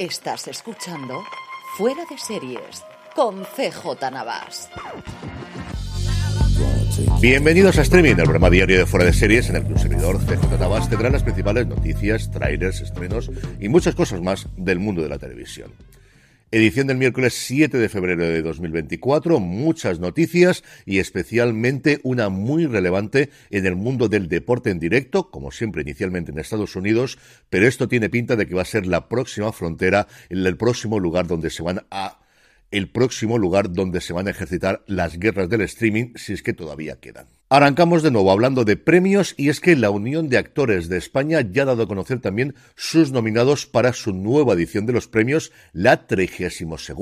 Estás escuchando Fuera de Series con CJ Navas. Bienvenidos a Streaming, el programa diario de Fuera de Series en el que un servidor CJ Navas tendrá las principales noticias, trailers, estrenos y muchas cosas más del mundo de la televisión. Edición del miércoles 7 de febrero de 2024, muchas noticias y especialmente una muy relevante en el mundo del deporte en directo, como siempre inicialmente en Estados Unidos, pero esto tiene pinta de que va a ser la próxima frontera, el próximo lugar donde se van a el próximo lugar donde se van a ejercitar las guerras del streaming, si es que todavía quedan. Arrancamos de nuevo hablando de premios y es que la Unión de Actores de España ya ha dado a conocer también sus nominados para su nueva edición de los premios, la 32.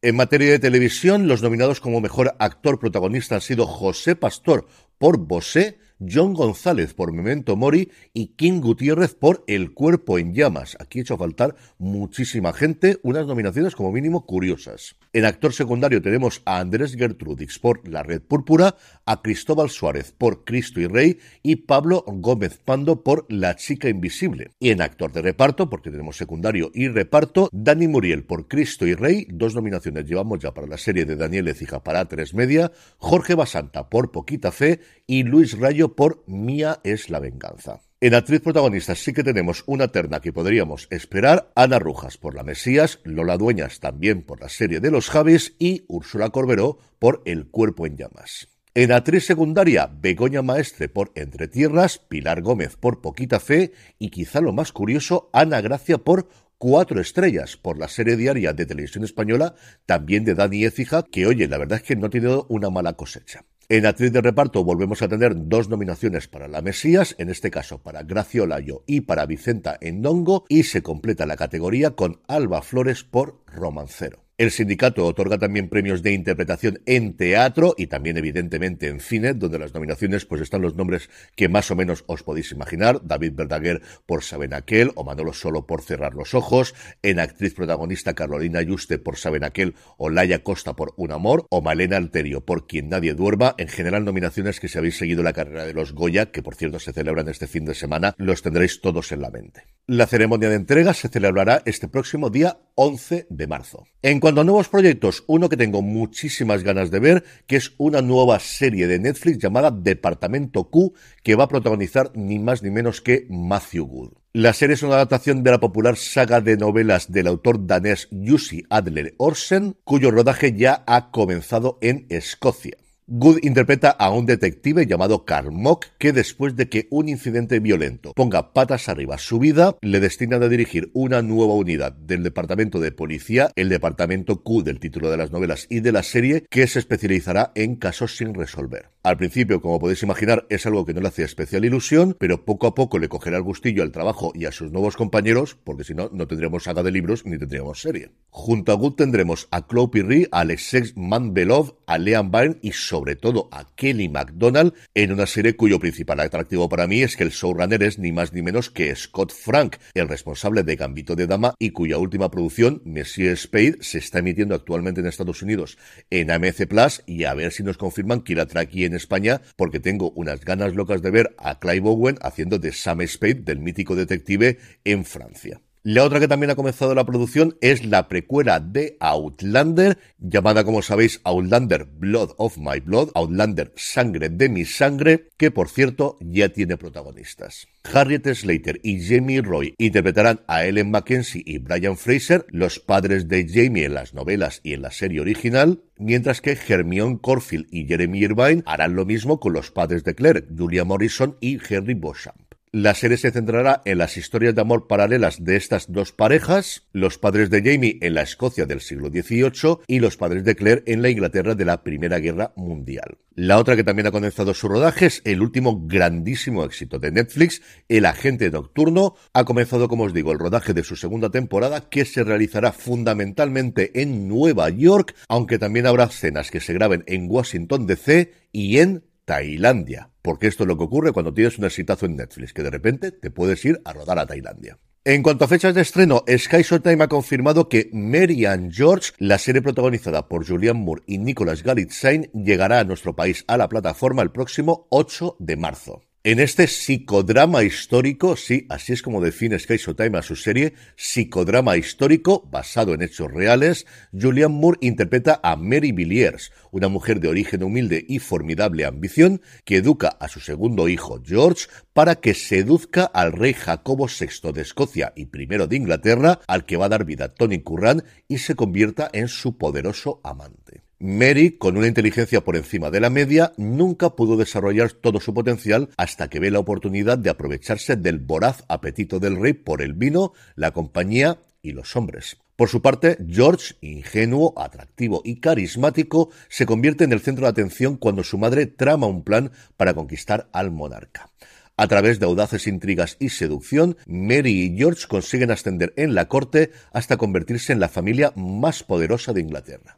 En materia de televisión, los nominados como mejor actor protagonista han sido José Pastor por Bosé, John González por Memento Mori y King Gutiérrez por El Cuerpo en Llamas. Aquí he hecho faltar muchísima gente, unas nominaciones como mínimo curiosas. En actor secundario tenemos a Andrés Gertrudix por La Red Púrpura, a Cristóbal Suárez por Cristo y Rey y Pablo Gómez Pando por La Chica Invisible. Y en actor de reparto, porque tenemos secundario y reparto, Dani Muriel por Cristo y Rey, dos nominaciones llevamos ya para la serie de Daniel Ecija para tres media, Jorge Basanta por Poquita Fe y Luis Rayo por Mía es la venganza. En actriz protagonista sí que tenemos una terna que podríamos esperar, Ana Rujas por La Mesías, Lola Dueñas también por la serie de los Javis y Úrsula Corberó por El cuerpo en llamas. En actriz secundaria, Begoña Maestre por Entre Tierras, Pilar Gómez por Poquita Fe y quizá lo más curioso, Ana Gracia por Cuatro estrellas por la serie diaria de televisión española, también de Dani Écija, que oye, la verdad es que no ha tenido una mala cosecha. En actriz de reparto volvemos a tener dos nominaciones para La Mesías, en este caso para Gracia y para Vicenta Endongo, y se completa la categoría con Alba Flores por Romancero. El sindicato otorga también premios de interpretación en teatro y también evidentemente en cine, donde las nominaciones pues están los nombres que más o menos os podéis imaginar, David Verdaguer por Saben Aquel o Manolo Solo por Cerrar los Ojos, en actriz protagonista Carolina Yuste por Saben Aquel o Laia Costa por Un Amor o Malena Alterio por Quien Nadie Duerma, en general nominaciones que si habéis seguido la carrera de los Goya, que por cierto se celebran este fin de semana, los tendréis todos en la mente. La ceremonia de entrega se celebrará este próximo día 11 de marzo. Cuanto a nuevos proyectos, uno que tengo muchísimas ganas de ver, que es una nueva serie de Netflix llamada Departamento Q, que va a protagonizar ni más ni menos que Matthew Good. La serie es una adaptación de la popular saga de novelas del autor danés Jussi Adler Orsen, cuyo rodaje ya ha comenzado en Escocia. Good interpreta a un detective llamado Carmock que después de que un incidente violento ponga patas arriba su vida, le destinan a dirigir una nueva unidad del departamento de policía, el departamento Q del título de las novelas y de la serie, que se especializará en casos sin resolver. Al principio, como podéis imaginar, es algo que no le hacía especial ilusión, pero poco a poco le cogerá el gustillo al trabajo y a sus nuevos compañeros, porque si no, no tendríamos saga de libros ni tendríamos serie. Junto a Good tendremos a Chloe Pirri, a Alexei Manbelov, a Leon Byrne y sobre todo a Kelly MacDonald en una serie cuyo principal atractivo para mí es que el showrunner es ni más ni menos que Scott Frank, el responsable de Gambito de Dama y cuya última producción, Monsieur Spade, se está emitiendo actualmente en Estados Unidos en AMC Plus y a ver si nos confirman que la trae aquí en España porque tengo unas ganas locas de ver a Clive Owen haciendo de Sam Spade del mítico detective en Francia. La otra que también ha comenzado la producción es la precuela de Outlander, llamada como sabéis Outlander Blood of My Blood, Outlander Sangre de mi Sangre, que por cierto ya tiene protagonistas. Harriet Slater y Jamie Roy interpretarán a Ellen Mackenzie y Brian Fraser, los padres de Jamie en las novelas y en la serie original, mientras que Hermione Corfield y Jeremy Irvine harán lo mismo con los padres de Claire, Julia Morrison y Henry Beauchamp. La serie se centrará en las historias de amor paralelas de estas dos parejas, los padres de Jamie en la Escocia del siglo XVIII y los padres de Claire en la Inglaterra de la Primera Guerra Mundial. La otra que también ha comenzado su rodaje es el último grandísimo éxito de Netflix, El Agente Nocturno. Ha comenzado, como os digo, el rodaje de su segunda temporada que se realizará fundamentalmente en Nueva York, aunque también habrá escenas que se graben en Washington DC y en Tailandia. Porque esto es lo que ocurre cuando tienes un exitazo en Netflix, que de repente te puedes ir a rodar a Tailandia. En cuanto a fechas de estreno, Sky Showtime ha confirmado que Mary and George, la serie protagonizada por Julianne Moore y Nicolas Galitzine, llegará a nuestro país a la plataforma el próximo 8 de marzo. En este psicodrama histórico, sí, así es como define Sky Showtime a su serie, psicodrama histórico basado en hechos reales, Julianne Moore interpreta a Mary Villiers, una mujer de origen humilde y formidable ambición que educa a su segundo hijo George para que seduzca al rey Jacobo VI de Escocia y primero de Inglaterra, al que va a dar vida Tony Curran y se convierta en su poderoso amante. Mary, con una inteligencia por encima de la media, nunca pudo desarrollar todo su potencial hasta que ve la oportunidad de aprovecharse del voraz apetito del rey por el vino, la compañía y los hombres. Por su parte, George, ingenuo, atractivo y carismático, se convierte en el centro de atención cuando su madre trama un plan para conquistar al monarca. A través de audaces intrigas y seducción, Mary y George consiguen ascender en la corte hasta convertirse en la familia más poderosa de Inglaterra.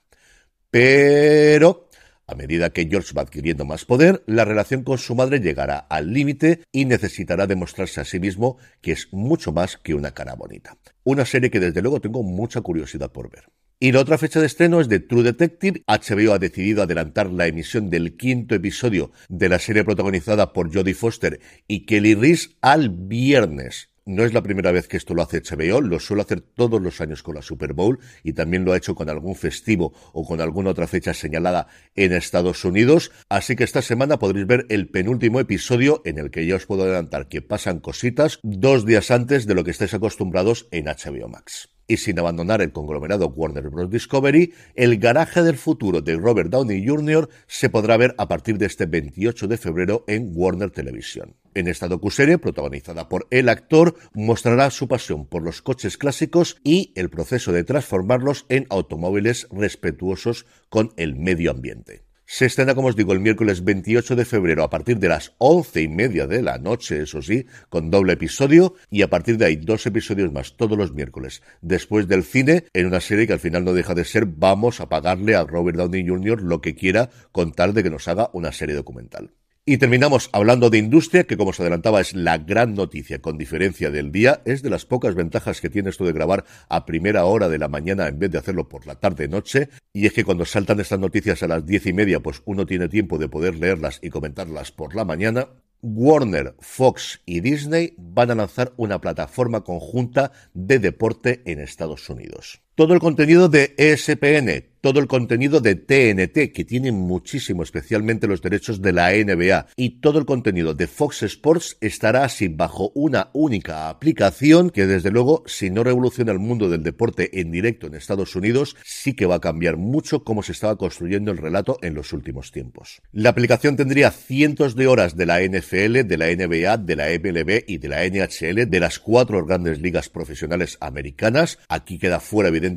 Pero, a medida que George va adquiriendo más poder, la relación con su madre llegará al límite y necesitará demostrarse a sí mismo que es mucho más que una cara bonita. Una serie que desde luego tengo mucha curiosidad por ver. Y la otra fecha de estreno es de True Detective. HBO ha decidido adelantar la emisión del quinto episodio de la serie protagonizada por Jodie Foster y Kelly Reese al viernes. No es la primera vez que esto lo hace HBO, lo suele hacer todos los años con la Super Bowl y también lo ha hecho con algún festivo o con alguna otra fecha señalada en Estados Unidos. Así que esta semana podréis ver el penúltimo episodio en el que ya os puedo adelantar que pasan cositas dos días antes de lo que estáis acostumbrados en HBO Max y sin abandonar el conglomerado Warner Bros. Discovery, el garaje del futuro de Robert Downey Jr. se podrá ver a partir de este 28 de febrero en Warner Televisión. En esta docuserie, protagonizada por el actor, mostrará su pasión por los coches clásicos y el proceso de transformarlos en automóviles respetuosos con el medio ambiente. Se estrena, como os digo, el miércoles 28 de febrero a partir de las once y media de la noche, eso sí, con doble episodio, y a partir de ahí dos episodios más todos los miércoles, después del cine, en una serie que al final no deja de ser vamos a pagarle a Robert Downey Jr. lo que quiera con tal de que nos haga una serie documental. Y terminamos hablando de industria, que como os adelantaba es la gran noticia con diferencia del día. Es de las pocas ventajas que tiene esto de grabar a primera hora de la mañana en vez de hacerlo por la tarde-noche. Y es que cuando saltan estas noticias a las diez y media, pues uno tiene tiempo de poder leerlas y comentarlas por la mañana. Warner, Fox y Disney van a lanzar una plataforma conjunta de deporte en Estados Unidos. Todo el contenido de ESPN, todo el contenido de TNT, que tiene muchísimo, especialmente los derechos de la NBA, y todo el contenido de Fox Sports estará así bajo una única aplicación que desde luego, si no revoluciona el mundo del deporte en directo en Estados Unidos, sí que va a cambiar mucho cómo se estaba construyendo el relato en los últimos tiempos. La aplicación tendría cientos de horas de la NFL, de la NBA, de la MLB y de la NHL, de las cuatro grandes ligas profesionales americanas. Aquí queda fuera, evidentemente,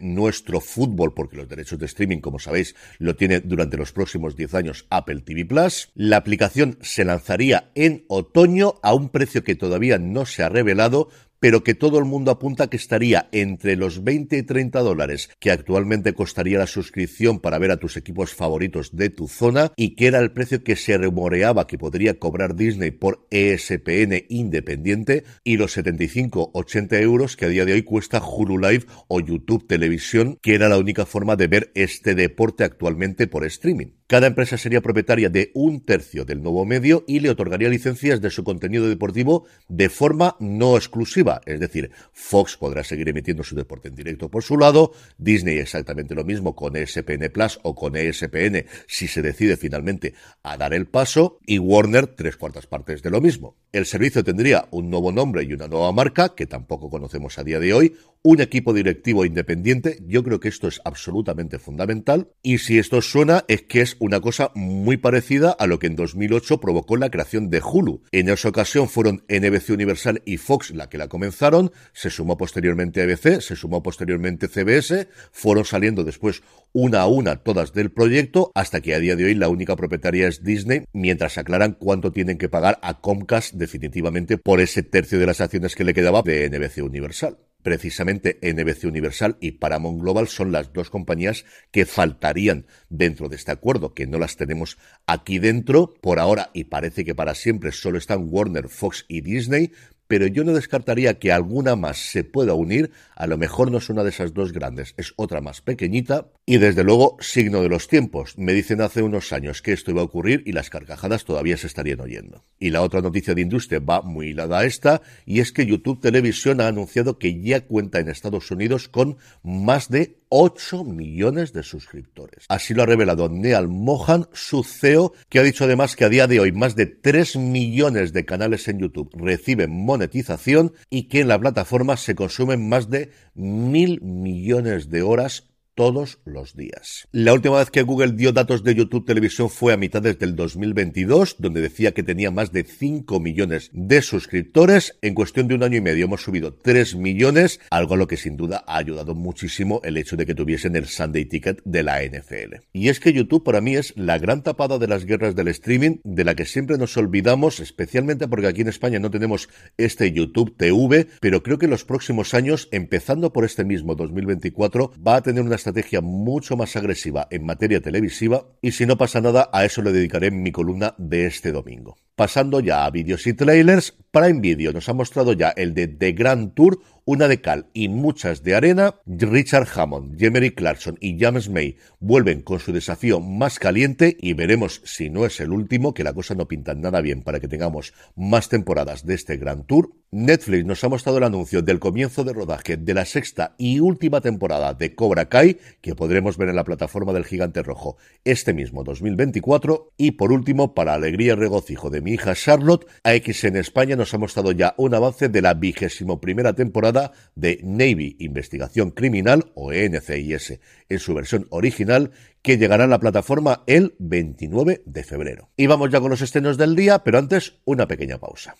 nuestro fútbol, porque los derechos de streaming, como sabéis, lo tiene durante los próximos 10 años Apple TV Plus. La aplicación se lanzaría en otoño a un precio que todavía no se ha revelado, pero que todo el mundo apunta que estaría entre los 20 y 30 dólares que actualmente costaría la suscripción para ver a tus equipos favoritos de tu zona y que era el precio que se rumoreaba que podría cobrar Disney por ESPN independiente y los 75-80 euros que a día de hoy cuesta Hulu Live o YouTube Televisión, que era la única forma de ver este deporte actualmente por streaming. Cada empresa sería propietaria de un tercio del nuevo medio y le otorgaría licencias de su contenido deportivo de forma no exclusiva. Es decir, Fox podrá seguir emitiendo su deporte en directo por su lado, Disney exactamente lo mismo con ESPN Plus o con ESPN si se decide finalmente a dar el paso, y Warner tres cuartas partes de lo mismo. El servicio tendría un nuevo nombre y una nueva marca, que tampoco conocemos a día de hoy, un equipo directivo independiente, yo creo que esto es absolutamente fundamental, y si esto suena es que es una cosa muy parecida a lo que en 2008 provocó la creación de Hulu. En esa ocasión fueron NBC Universal y Fox la que la comenzaron, se sumó posteriormente ABC, se sumó posteriormente CBS, fueron saliendo después una a una todas del proyecto, hasta que a día de hoy la única propietaria es Disney, mientras aclaran cuánto tienen que pagar a Comcast definitivamente por ese tercio de las acciones que le quedaba de NBC Universal. Precisamente NBC Universal y Paramount Global son las dos compañías que faltarían dentro de este acuerdo, que no las tenemos aquí dentro por ahora y parece que para siempre solo están Warner, Fox y Disney, pero yo no descartaría que alguna más se pueda unir, a lo mejor no es una de esas dos grandes, es otra más pequeñita, y desde luego signo de los tiempos. Me dicen hace unos años que esto iba a ocurrir y las carcajadas todavía se estarían oyendo. Y la otra noticia de industria va muy hilada a esta, y es que YouTube Televisión ha anunciado que ya cuenta en Estados Unidos con más de 8 millones de suscriptores. Así lo ha revelado Neal Mohan, su CEO, que ha dicho además que a día de hoy más de 3 millones de canales en YouTube reciben monetización y que en la plataforma se consumen más de mil millones de horas todos los días. La última vez que Google dio datos de YouTube Televisión fue a mitades del 2022, donde decía que tenía más de 5 millones de suscriptores. En cuestión de un año y medio hemos subido 3 millones, algo a lo que sin duda ha ayudado muchísimo el hecho de que tuviesen el Sunday Ticket de la NFL. Y es que YouTube para mí es la gran tapada de las guerras del streaming, de la que siempre nos olvidamos, especialmente porque aquí en España no tenemos este YouTube TV, pero creo que en los próximos años, empezando por este mismo 2024, va a tener una estrategia mucho más agresiva en materia televisiva y si no pasa nada a eso le dedicaré mi columna de este domingo. Pasando ya a vídeos y trailers, Prime Video nos ha mostrado ya el de The Grand Tour, una de cal y muchas de arena, Richard Hammond, Jemery Clarkson y James May vuelven con su desafío más caliente y veremos si no es el último, que la cosa no pinta nada bien para que tengamos más temporadas de este Grand Tour. Netflix nos ha mostrado el anuncio del comienzo de rodaje de la sexta y última temporada de Cobra Kai, que podremos ver en la plataforma del Gigante Rojo este mismo 2024. Y por último, para alegría y regocijo de hija Charlotte, AX en España nos ha mostrado ya un avance de la vigésimo primera temporada de Navy Investigación Criminal o NCIS en su versión original que llegará a la plataforma el 29 de febrero. Y vamos ya con los estrenos del día, pero antes una pequeña pausa.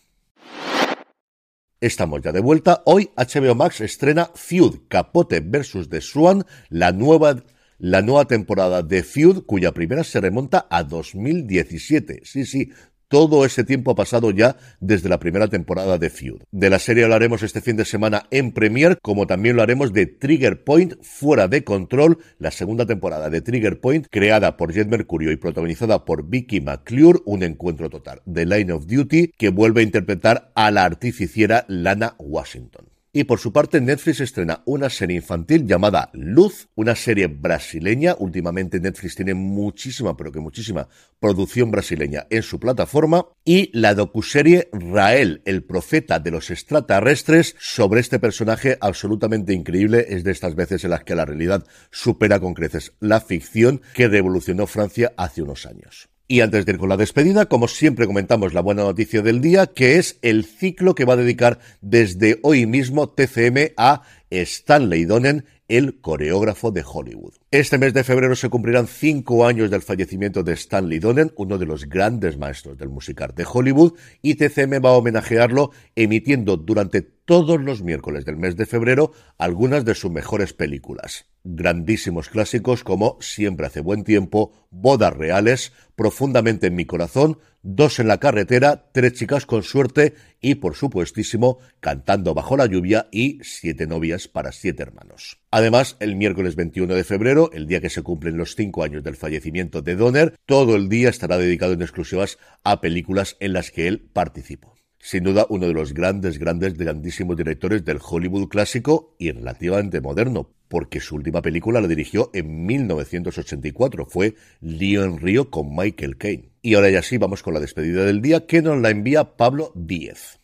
Estamos ya de vuelta. Hoy HBO Max estrena Feud, Capote vs. The Swan, la nueva la nueva temporada de Feud, cuya primera se remonta a 2017. Sí, sí, todo ese tiempo ha pasado ya desde la primera temporada de Feud. De la serie hablaremos este fin de semana en Premiere, como también lo haremos de Trigger Point Fuera de Control, la segunda temporada de Trigger Point, creada por Jet Mercurio y protagonizada por Vicky McClure, un encuentro total de Line of Duty, que vuelve a interpretar a la artificiera Lana Washington. Y por su parte, Netflix estrena una serie infantil llamada Luz, una serie brasileña. Últimamente Netflix tiene muchísima, pero que muchísima producción brasileña en su plataforma. Y la docuserie Rael, el profeta de los extraterrestres, sobre este personaje absolutamente increíble. Es de estas veces en las que la realidad supera con creces la ficción que revolucionó Francia hace unos años. Y antes de ir con la despedida, como siempre comentamos la buena noticia del día, que es el ciclo que va a dedicar desde hoy mismo TCM a Stanley Donen, el coreógrafo de Hollywood. Este mes de febrero se cumplirán cinco años del fallecimiento de Stanley Donen, uno de los grandes maestros del musical de Hollywood, y TCM va a homenajearlo emitiendo durante todos los miércoles del mes de febrero algunas de sus mejores películas. Grandísimos clásicos como Siempre hace buen tiempo, Bodas reales, Profundamente en mi corazón, Dos en la carretera, Tres chicas con suerte y, por supuestísimo, Cantando bajo la lluvia y Siete novias para siete hermanos. Además, el miércoles 21 de febrero, el día que se cumplen los cinco años del fallecimiento de Donner, todo el día estará dedicado en exclusivas a películas en las que él participó sin duda uno de los grandes, grandes, grandísimos directores del Hollywood clásico y relativamente moderno, porque su última película la dirigió en 1984, fue Lío en Río con Michael Caine. Y ahora ya sí, vamos con la despedida del día que nos la envía Pablo Díez.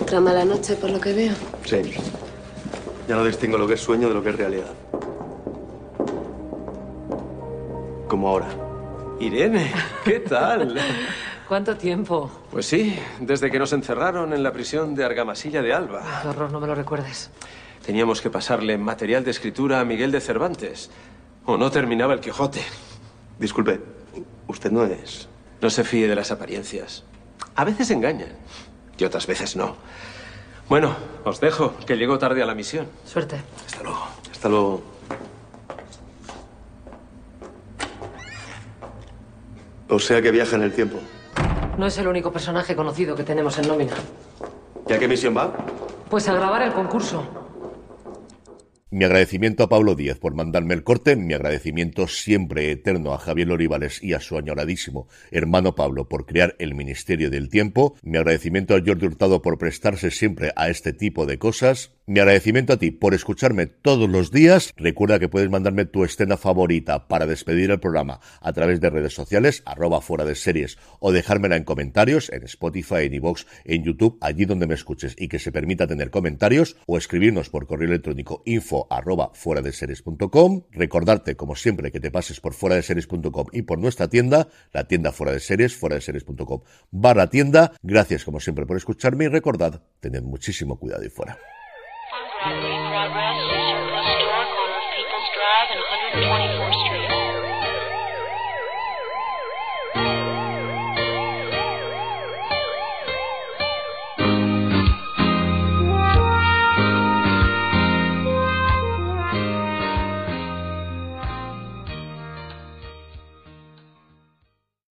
Otra mala noche por lo que veo. Sí. Ya no distingo lo que es sueño de lo que es realidad. Como ahora. Irene, ¿qué tal? ¿Cuánto tiempo? Pues sí, desde que nos encerraron en la prisión de Argamasilla de Alba. Qué horror, no me lo recuerdes. Teníamos que pasarle material de escritura a Miguel de Cervantes. O no terminaba el Quijote. Disculpe, usted no es... No se fíe de las apariencias. A veces engañan y otras veces no. Bueno, os dejo, que llego tarde a la misión. Suerte. Hasta luego. Hasta luego. O sea que viaja en el tiempo. No es el único personaje conocido que tenemos en nómina. ¿Y a qué misión va? Pues a grabar el concurso. Mi agradecimiento a Pablo Díez por mandarme el corte, mi agradecimiento siempre eterno a Javier Olivales y a su añoradísimo hermano Pablo por crear el Ministerio del Tiempo, mi agradecimiento a Jordi Hurtado por prestarse siempre a este tipo de cosas, mi agradecimiento a ti por escucharme todos los días. Recuerda que puedes mandarme tu escena favorita para despedir el programa a través de redes sociales, arroba fuera de series, o dejármela en comentarios en Spotify, en iVoox, en YouTube, allí donde me escuches y que se permita tener comentarios, o escribirnos por correo electrónico info arroba fuera de series.com. Recordarte, como siempre, que te pases por fuera de series.com y por nuestra tienda, la tienda fuera de series, fuera de series.com barra tienda. Gracias, como siempre, por escucharme y recordad, tened muchísimo cuidado y fuera. Broadway progress, Circus Store, corner of People's Drive and 124th Street.